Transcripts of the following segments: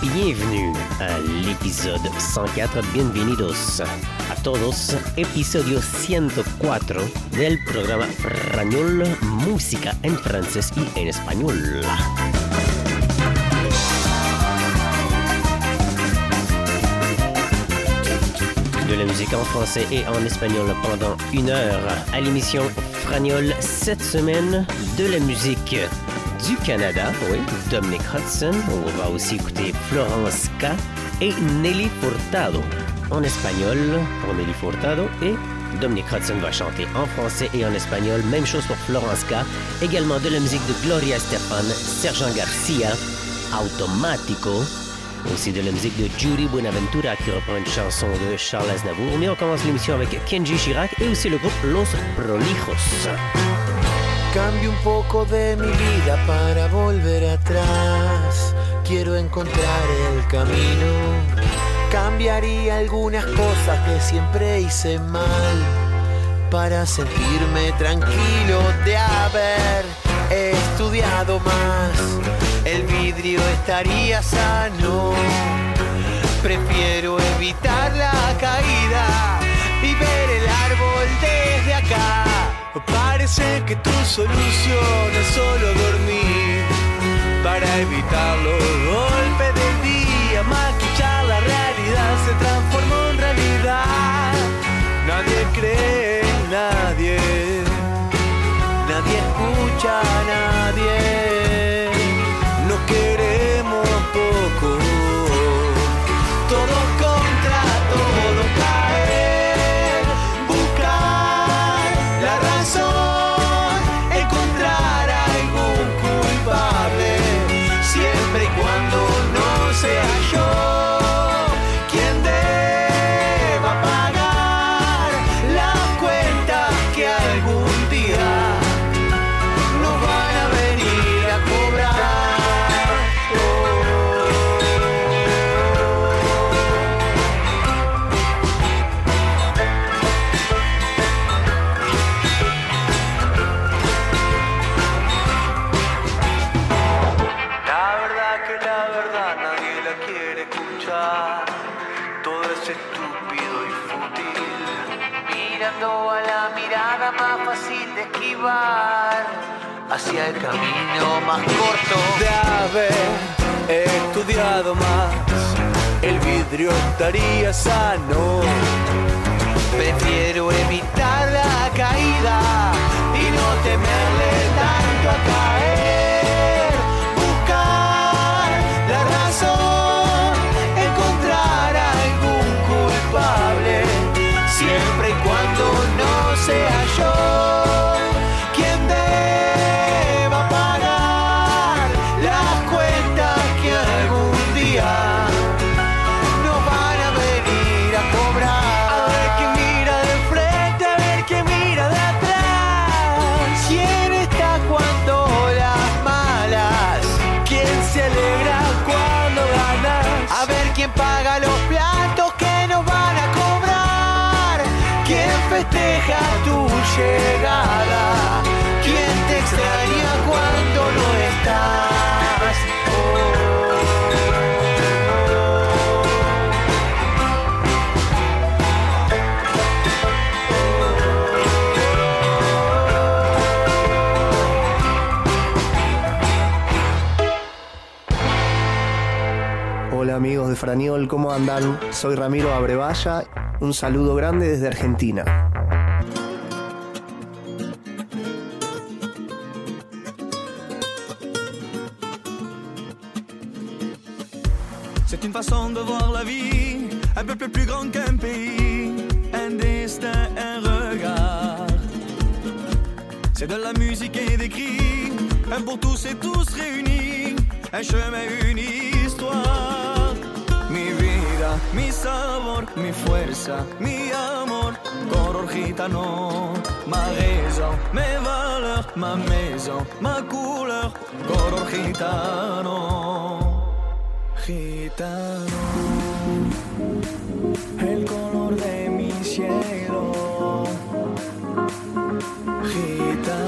Bienvenue à l'épisode 104, bienvenidos a todos, episodio 104 del programa Frañol, música en francés y en español. De la musique en français et en espagnol pendant une heure à l'émission Fragnol cette semaine, de la musique du Canada, oui, Dominic Hudson. On va aussi écouter Florence K et Nelly Furtado en espagnol pour Nelly Furtado et Dominic Hudson va chanter en français et en espagnol. Même chose pour Florence K. Également de la musique de Gloria Estefan, Sergent Garcia, Automatico. Aussi de la musique de Judy Buenaventura qui reprend une chanson de Charles Aznavour. Mais on commence l'émission avec Kenji Chirac et aussi le groupe Los Prolijos. Un poco de mi vida para volver atrás. Quiero encontrar el camino. Cambiaría algunas cosas que siempre hice mal para sentirme tranquilo de haber estudiado más. El vidrio estaría sano. Prefiero evitar la caída y ver el árbol desde acá. Parece que tu solución es solo dormir para evitar los golpes del día. Maquillar la realidad se transformó en realidad. Nadie cree nadie, nadie escucha a Hacia el camino más corto de haber estudiado más. El vidrio estaría sano. Prefiero evitar la caída y no temerle ¿Quién te extraña cuando no estás? Hola amigos de Frañol, ¿cómo andan? Soy Ramiro Abrevaya, un saludo grande desde Argentina. Tous et tous réunis, un chemin, une histoire. Mi vida, mi sabor, mi fuerza, mi amor, color gitano. Ma raison, mes valeurs, ma maison, ma couleur, color gitano. Gitano, el color de mi cielo. Gitano,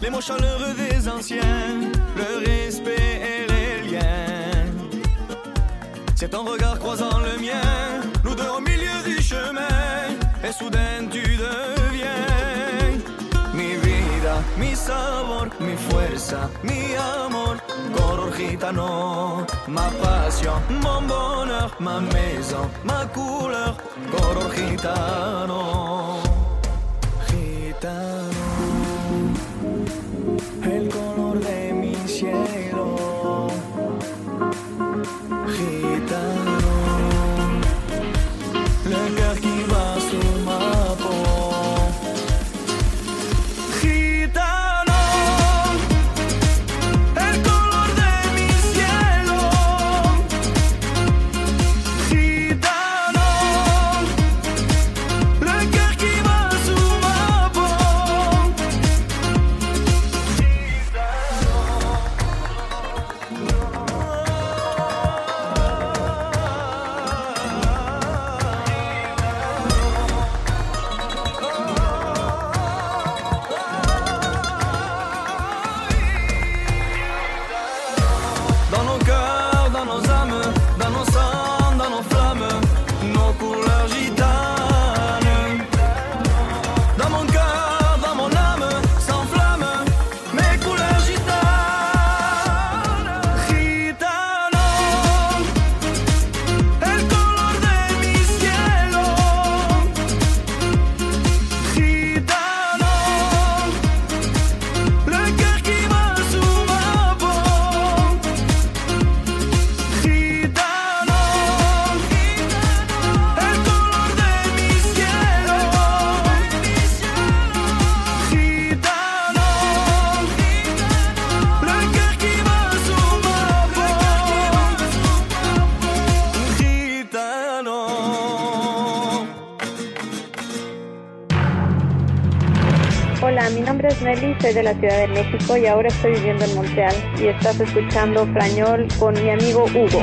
les mots chaleureux des anciens, le respect et les liens. C'est ton regard croisant le mien, nous deux au milieu du chemin, et soudain tu deviens mi vida, mi sabor, mi fuerza, mi amor, color gitano, ma passion, mon bonheur, ma maison, ma couleur, color gitano. Gitano, de la Ciudad de México y ahora estoy viviendo en Montreal y estás escuchando Frañol con mi amigo Hugo.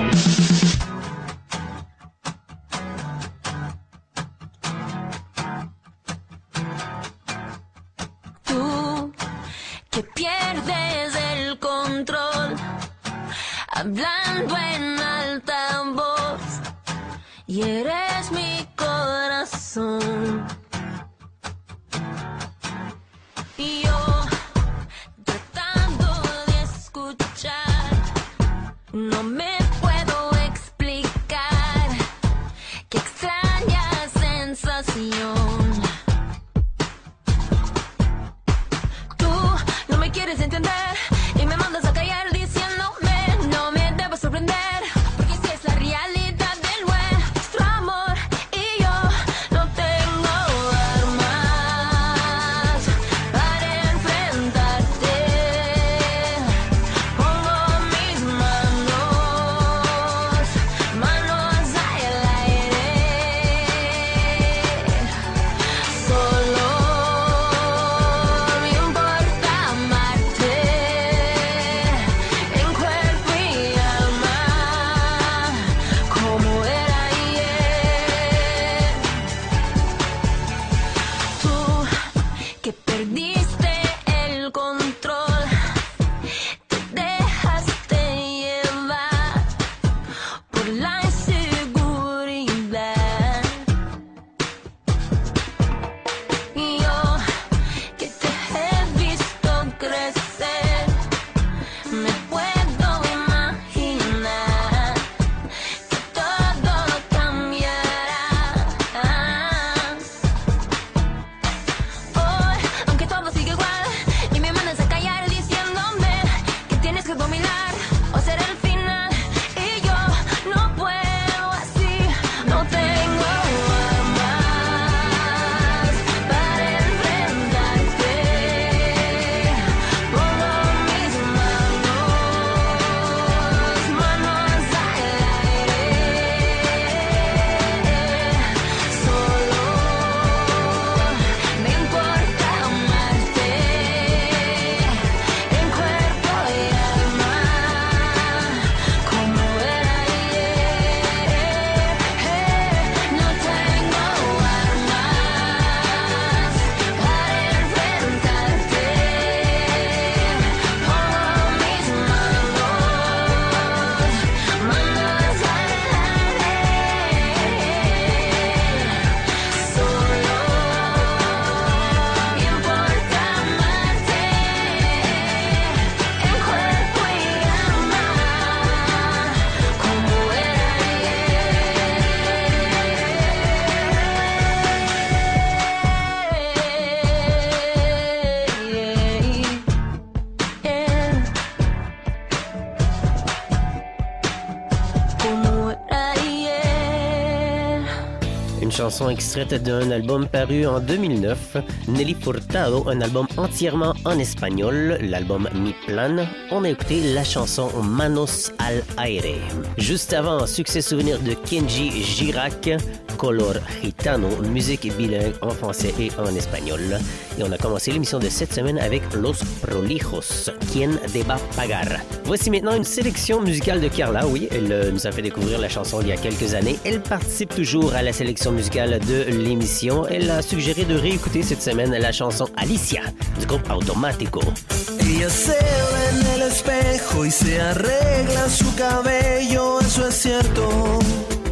No me puedo explicar qué extraña sensación. Extraite d'un album paru en 2009, Nelly Furtado, un album entièrement en espagnol, l'album Mi Plan. On a écouté la chanson Manos al Aire. Juste avant, succès souvenir de Kenji Girac, Color Gitano, musique bilingue en français et en espagnol. Et on a commencé l'émission de cette semaine avec Los Prolijos, Quien Deba Pagar. Voici maintenant une sélection musicale de Carla. Oui, elle euh, nous a fait découvrir la chanson il y a quelques années. Elle participe toujours à la sélection musicale de l'émission. Elle a suggéré de réécouter cette semaine la chanson Alicia du groupe cierto.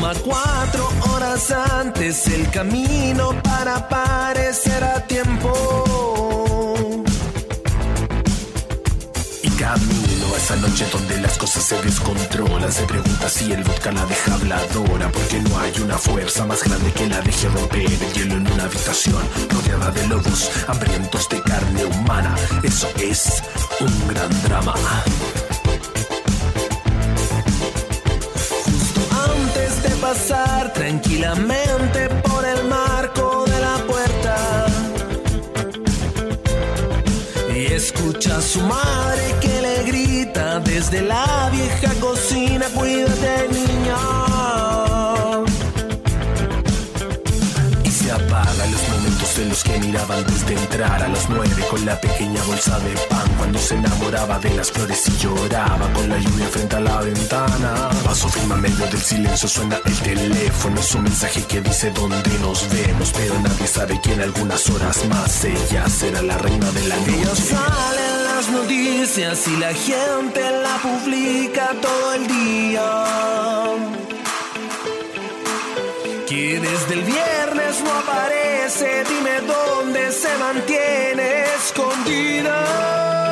Toma cuatro horas antes el camino para aparecer a tiempo. Y camino a esa noche donde las cosas se descontrolan. Se pregunta si el vodka la deja habladora. Porque no hay una fuerza más grande que la deje romper el hielo en una habitación rodeada de lobos hambrientos de carne humana. Eso es un gran drama. Pasar tranquilamente por el marco de la puerta y escucha a su madre que le grita desde la vieja cocina, cuídate niña. En los que miraban desde entrar a las nueve con la pequeña bolsa de pan cuando se enamoraba de las flores y lloraba con la lluvia frente a la ventana. Paso firma en medio del silencio suena el teléfono, es un mensaje que dice dónde nos vemos, pero nadie sabe que en algunas horas más ella será la reina de la noche. noticias y la gente la publica todo el día. Que desde el viernes no aparece, dime dónde se mantiene escondida.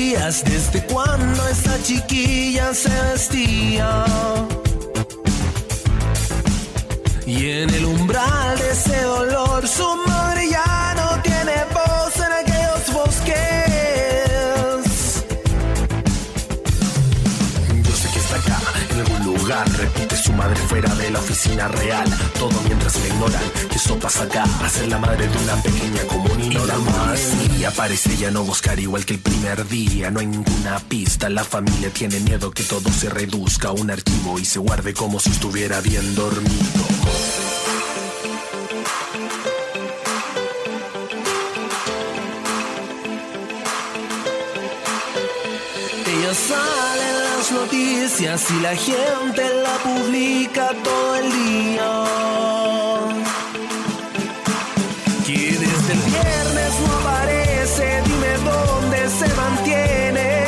Desde cuando esta chiquilla se vestía. Y en el umbral de ese dolor su madre Repite su madre fuera de la oficina real. Todo mientras le ignoran. Que eso pasa acá. A ser la madre de una pequeña comunidad. Y la policía parece ya no buscar igual que el primer día. No hay ninguna pista. La familia tiene miedo que todo se reduzca a un archivo y se guarde como si estuviera bien dormido. Ella sale en noticias y la gente la publica todo el día. Que desde el viernes no aparece, dime dónde se mantiene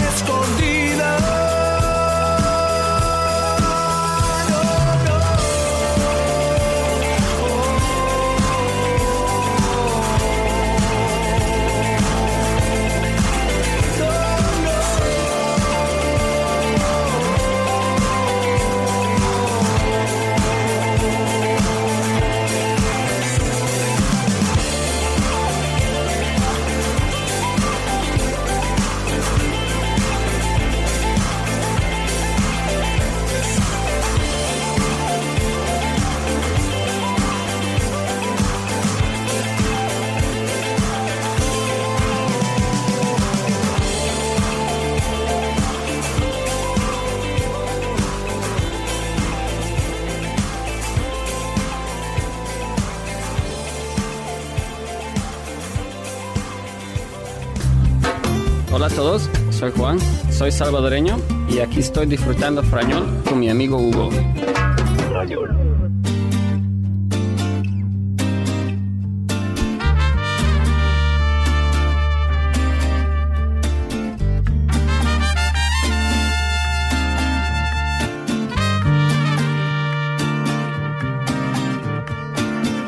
Hola a todos, soy Juan, soy salvadoreño y aquí estoy disfrutando frañol con mi amigo Hugo.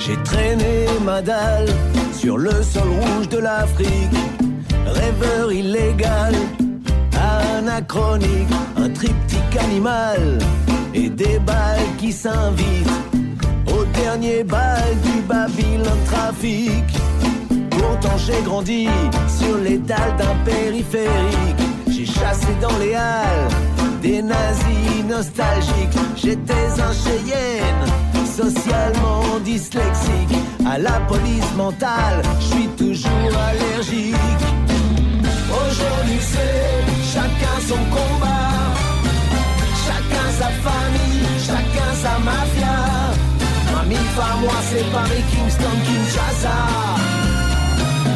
J'ai traîné ma dalle sur le sol rouge de l'Afrique. Rêveur illégal, anachronique, un triptyque animal et des balles qui s'invitent au dernier bal du Babylone trafic. Pourtant j'ai grandi sur dalles d'un périphérique. J'ai chassé dans les halles des nazis nostalgiques. J'étais un Cheyenne, socialement dyslexique. À la police mentale, je suis toujours allergique. Chacun son combat, chacun sa famille, chacun sa mafia. Ma mif à moi c'est Paris, Kingston, Kinshasa.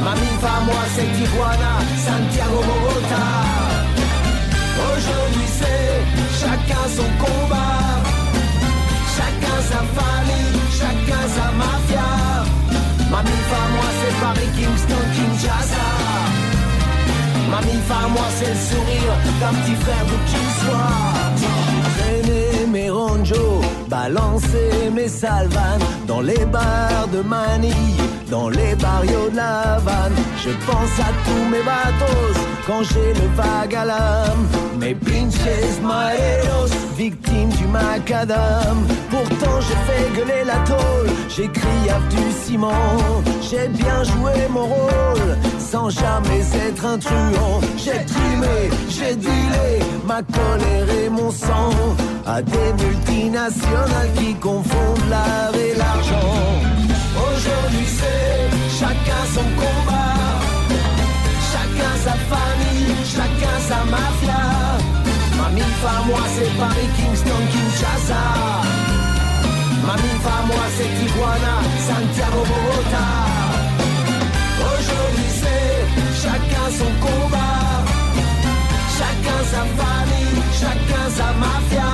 Ma mif à moi c'est Tijuana, Santiago, Bogota. Aujourd'hui c'est chacun son combat, chacun sa famille, chacun sa mafia. Ma mif à moi c'est Paris, Kingston, Kinshasa. Ma mif à moi c'est le sourire d'un petit frère d'où qu'il soit. Traîner mes ronjos, balancer mes salvanes dans les bars de Manille, dans les barrios de la Havane. Je pense à tous mes bateaux quand j'ai le vague à l'âme. Mes pinches maeros, victimes du macadam. Pourtant j'ai fait gueuler la tôle, j'ai crié du ciment. J'ai bien joué mon rôle, sans jamais être un truand. J'ai trimé, j'ai dealé ma colère et mon sang à des multinationales qui confondent l'art et l'argent. Aujourd'hui c'est chacun son combat, chacun sa famille, chacun sa mafia. Ma mif à moi c'est Paris, Kingston, Kinshasa. Ma mif à moi c'est Tijuana, Santiago, Bogota. Chacun son combat, chacun sa famille, chacun sa mafia.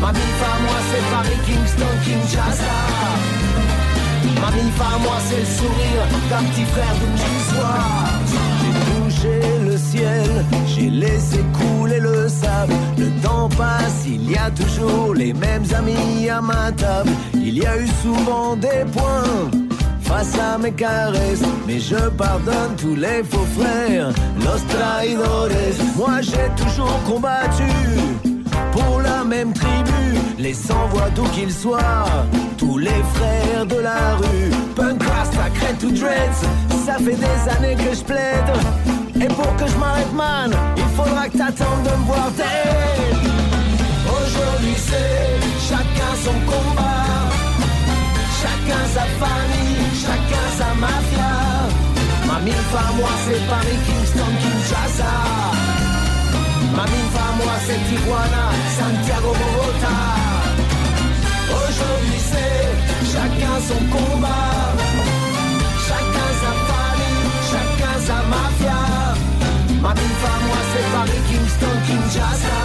Ma mif à moi c'est Paris, Kingston, Kinshasa. Ma mif à moi c'est le sourire d'un petit frère d'où qu'il. J'ai touché le ciel, j'ai laissé couler le sable. Le temps passe, il y a toujours les mêmes amis à ma table. Il y a eu souvent des points face à mes caresses. Mais je pardonne tous les faux frères, los traidores. Moi j'ai toujours combattu pour la même tribu, les sans voix d'où qu'ils soient, tous les frères de la rue. Punk sacré tout dreads, ça fait des années que je plaide. Et pour que je m'arrête man, il faudra que t'attendes de me voir dead. Aujourd'hui c'est chacun son combat, chacun sa famille. Kinshasa Mafia. Mamine fa moi c'est Paris, Kingston, Kinshasa. Mamine fa moi c'est Tijuana, Santiago, Bogota. Aujourd'hui c'est chacun son combat. Chacun sa famille, chacun sa mafia. Mamine fa moi c'est Paris, Kingston, Kinshasa.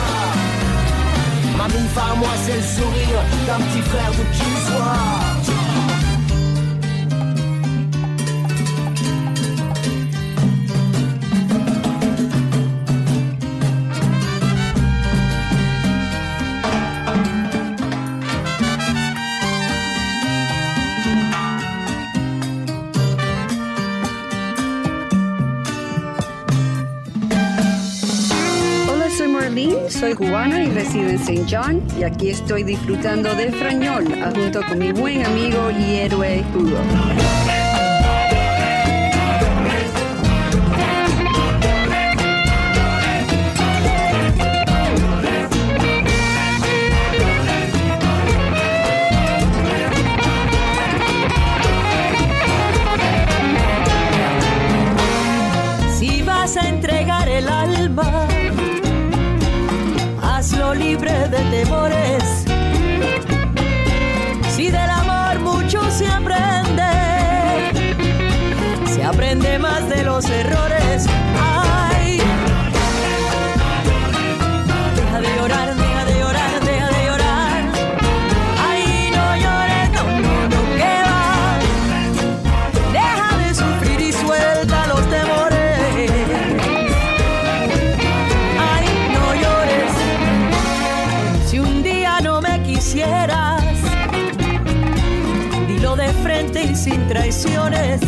Mamine fa moi c'est le sourire d'un petit frère de qui soit soy cubana y resido en St. John y aquí estoy disfrutando de Frañol junto con mi buen amigo y héroe Hugo. sin traiciones.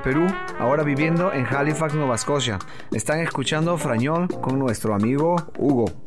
Perú, ahora viviendo en Halifax, Nueva Escocia. Están escuchando Frañol con nuestro amigo Hugo.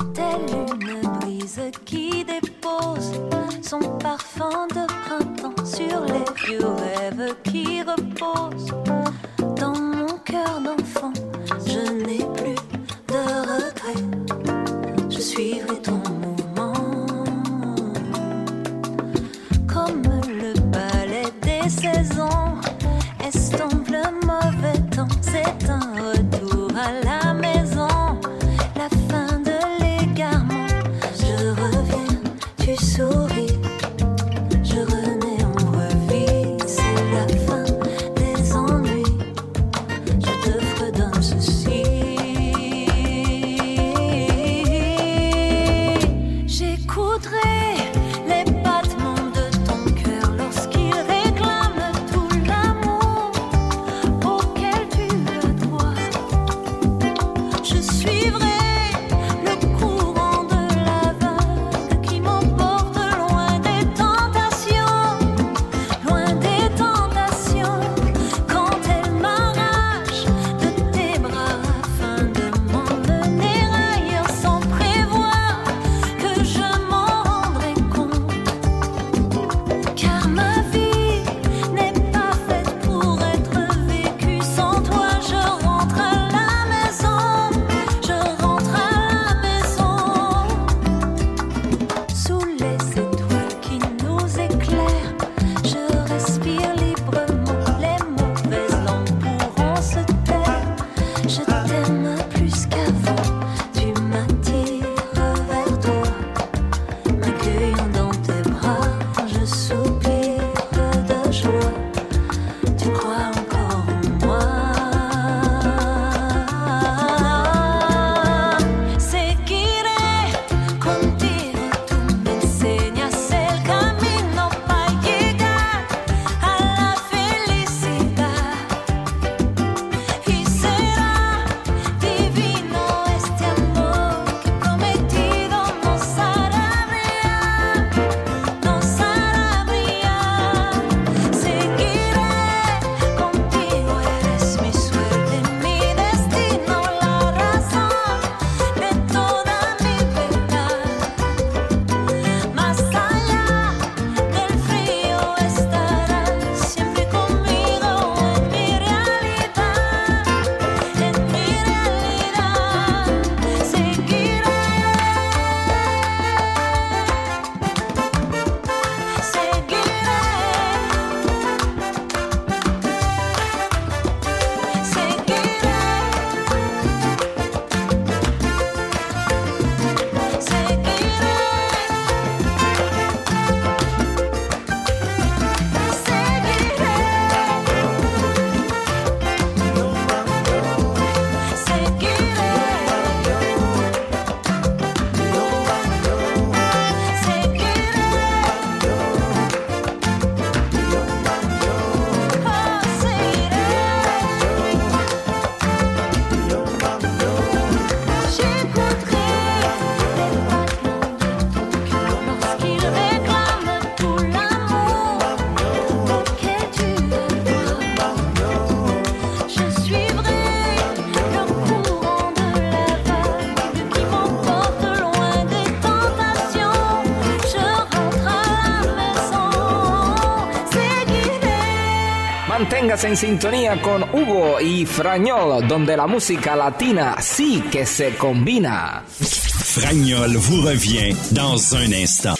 Manténgase en sintonía con Hugo y Frañol, donde la música latina sí que se combina. Fragnol vous revient dans un instant.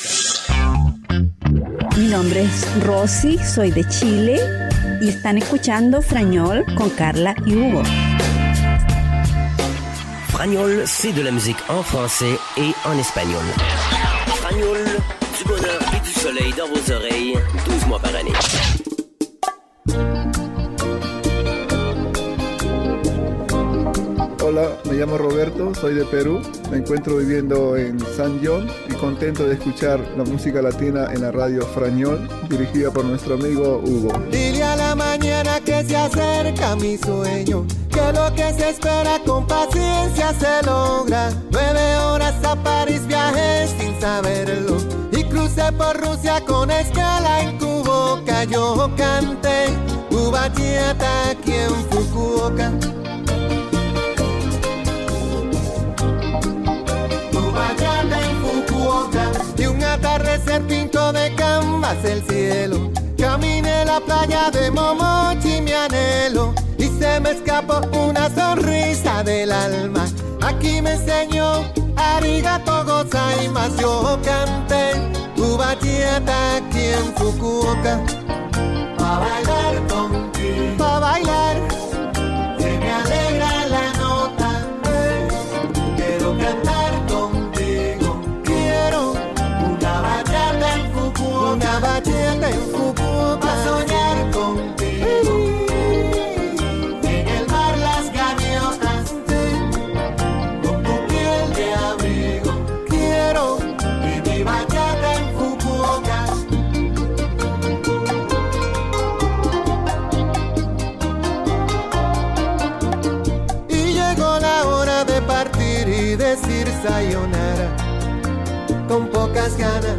Mi nombre es Rosy, soy de Chile y están escuchando Frañol con Carla y Hugo. Fragnol, c'est de la musique en français et en espagnol. Fragnol, du bonheur et du soleil dans vos oreilles, 12 mois par année. Me llamo Roberto, soy de Perú, me encuentro viviendo en San John y contento de escuchar la música latina en la radio Frañol, dirigida por nuestro amigo Hugo. Dile a la mañana que se acerca mi sueño, que lo que se espera con paciencia se logra. Nueve horas a París viajé sin saberlo y crucé por Rusia con escala en tu boca. Yo canté aquí en Fukuoka. Ubatieta en Fukuoka. Y un atardecer pinto de canvas el cielo. Caminé la playa de Momochi, mi anhelo. Y se me escapó una sonrisa del alma. Aquí me enseñó Arigato gozaimasu. Yo canté Ubatieta aquí en Fukuoka. Pa' bailar contigo. Pa' bailar. Se me alegra con pocas ganas.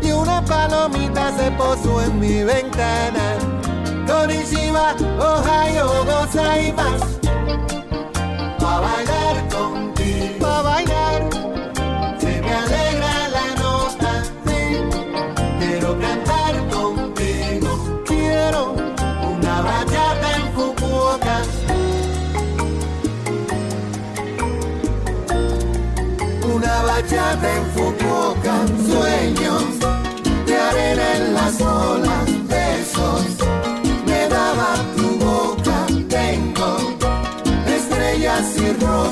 Y una palomita se posó en mi ventana. Konnichiwa, Ohio, gozaimasu. Pa' bailar bachata en Fukuoka, sueños de arena en las olas, besos me daba tu boca. Tengo estrellas y rosas,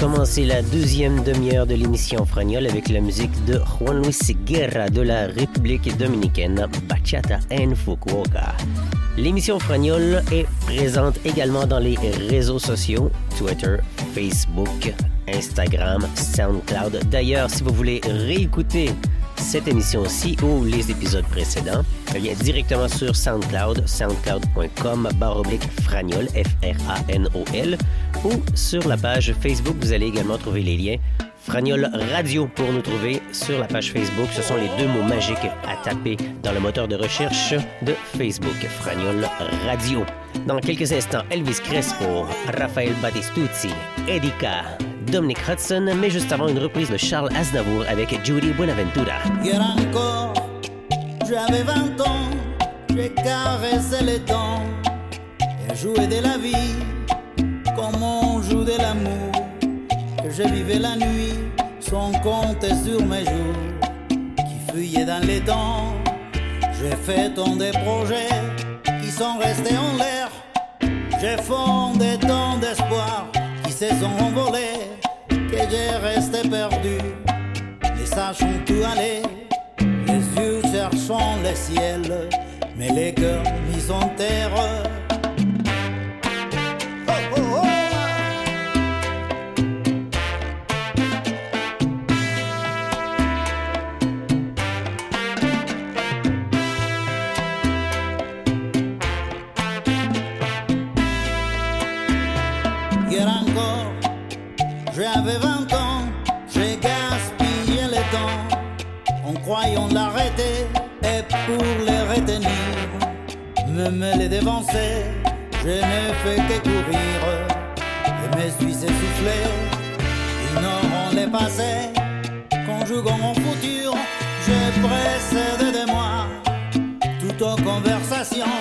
On a commencé la deuxième demi-heure de l'émission Fragnol avec la musique de Juan Luis Guerra de la République dominicaine, Bachata en Fukuoka. L'émission Fragnol est présente également dans les réseaux sociaux, Twitter, Facebook, Instagram, SoundCloud. D'ailleurs, si vous voulez réécouter cette émission-ci ou les épisodes précédents, eh bien, directement sur SoundCloud, soundcloud.com, barre oblique Fragnol, F-R-A-N-O-L, ou sur la page Facebook, vous allez également trouver les liens Fragnol Radio pour nous trouver sur la page Facebook. Ce sont les deux mots magiques à taper dans le moteur de recherche de Facebook, Fragnol Radio. Dans quelques instants, Elvis Crespo, Raphaël Battistuzzi, Edika, Dominic Hudson, mais juste avant une reprise de Charles Aznavour avec Judy Buenaventura. Hier encore, j'avais 20 ans, j'ai caressé les temps et joué de la vie comme on joue de l'amour. Je vivais la nuit sans compter sur mes jours qui fuyaient dans les temps. J'ai fait tant de projets qui sont restés en l'air. J'ai fondé tant d'espoirs qui se sont envolés que j'ai resté perdu. Sages ont tout allé, les yeux cherchant le ciel, mais les cœurs mis en terre. J'avais 20 ans, j'ai gaspillé le temps en croyant l'arrêter et pour les retenir, même les dévancer, je n'ai fait que courir. Et me suis essoufflé, ignorant les passés, conjuguant mon futur, j'ai précédé de moi toute aux conversations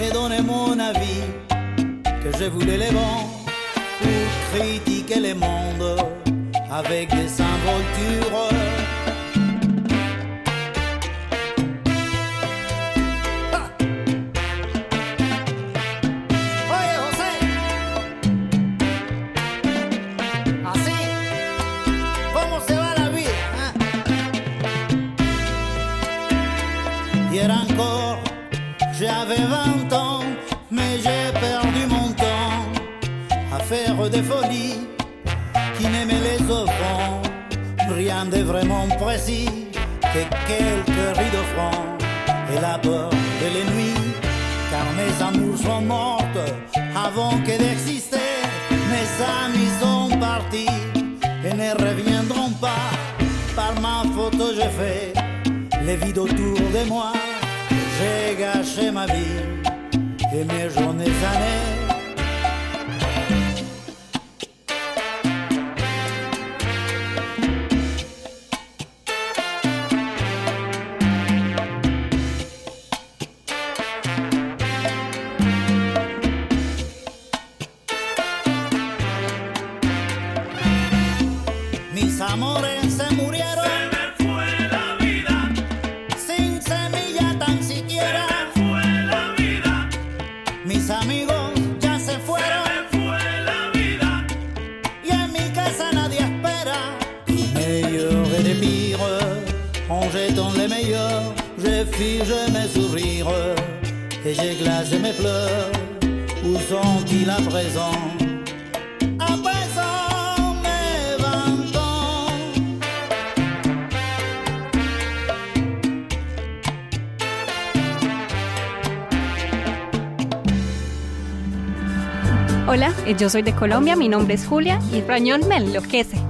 et donné mon avis que je voulais les bons pour critiquer les mondes avec des involtures. Ah. Ah, hein. Hier encore, j'avais 20 ans. trop de qui n'aimait les enfants. Rien de vraiment précis que quelques rideaux francs et la peur de les nuits. Car mes amours sont mortes avant que d'exister. Mes amis sont partis et ne reviendront pas. Par ma photo, j'ai fait les vides autour de moi. J'ai gâché ma vie et mes journées années. sourire et j'ai glacé mes pleurs. Où sont-ils à présent Hola, yo soy de Colombia, mi nombre es Julia y el Rañón me enloquece.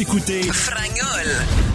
Écoutez Fragnol.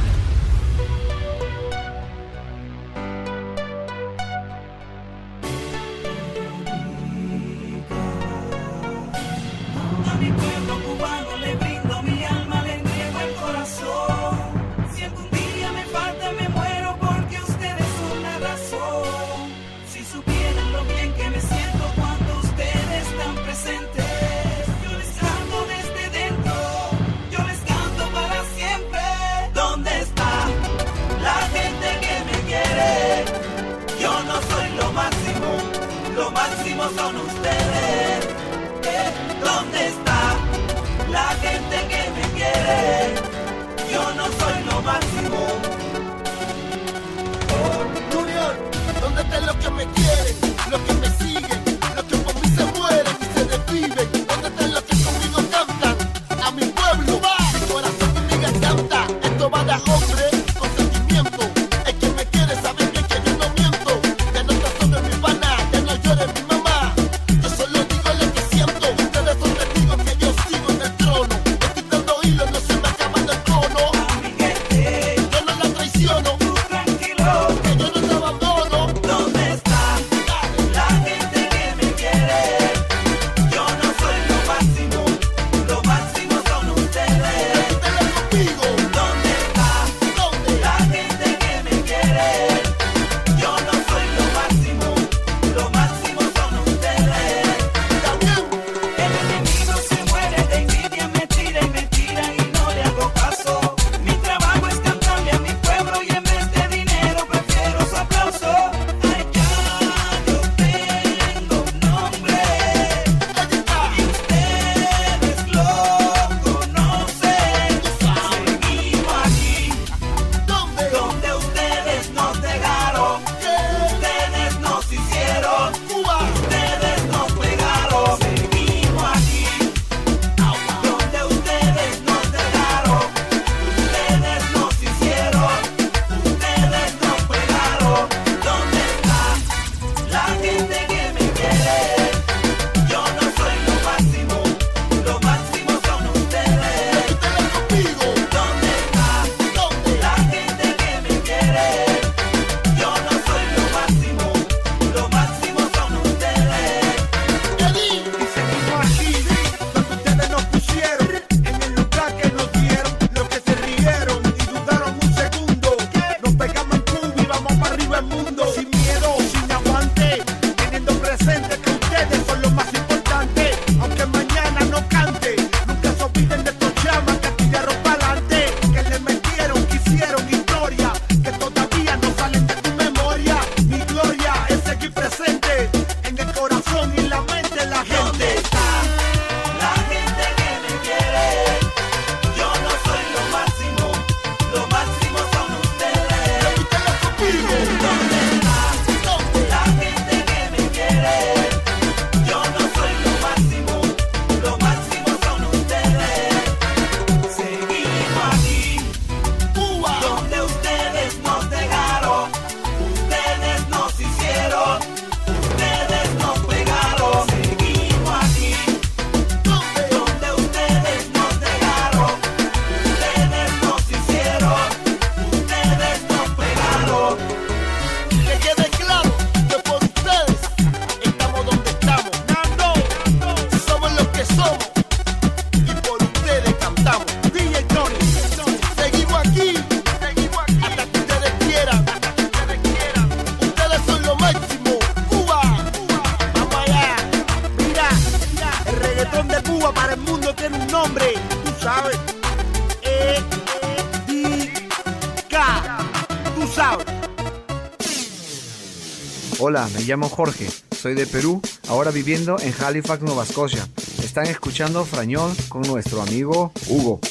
Me llamo Jorge, soy de Perú, ahora viviendo en Halifax, Nueva Escocia. Están escuchando Frañón con nuestro amigo Hugo.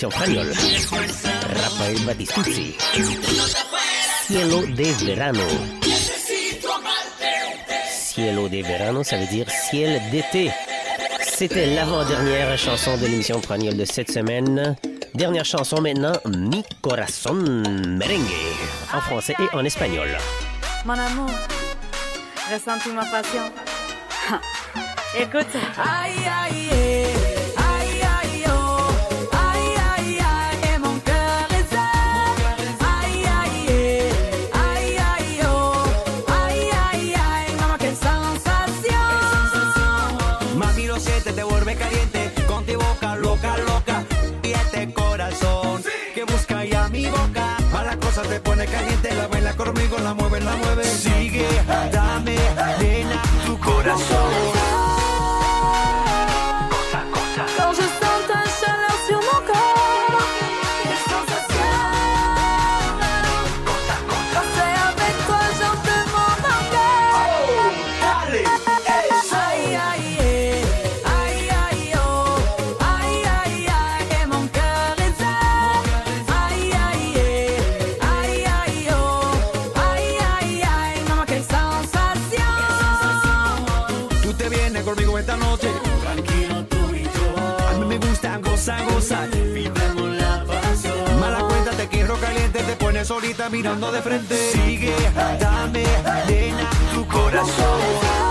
selección español, Rafael Batistuzzi. Cielo de verano. Cielo de verano, ça veut dire ciel d'été. C'était l'avant-dernière chanson de l'émission Praniol de cette semaine. Dernière chanson maintenant, Mi Corazón Merengue, en français et en espagnol. Mon amour, ressens-tu ma passion? Ah. Écoute. Aïe, aïe, aïe. cosa te pone caliente, la baila conmigo, la mueve, la mueve. Sigue, dame, llena tu corazón. Solita mirando de frente. Sigue, dame, nena, tu corazón.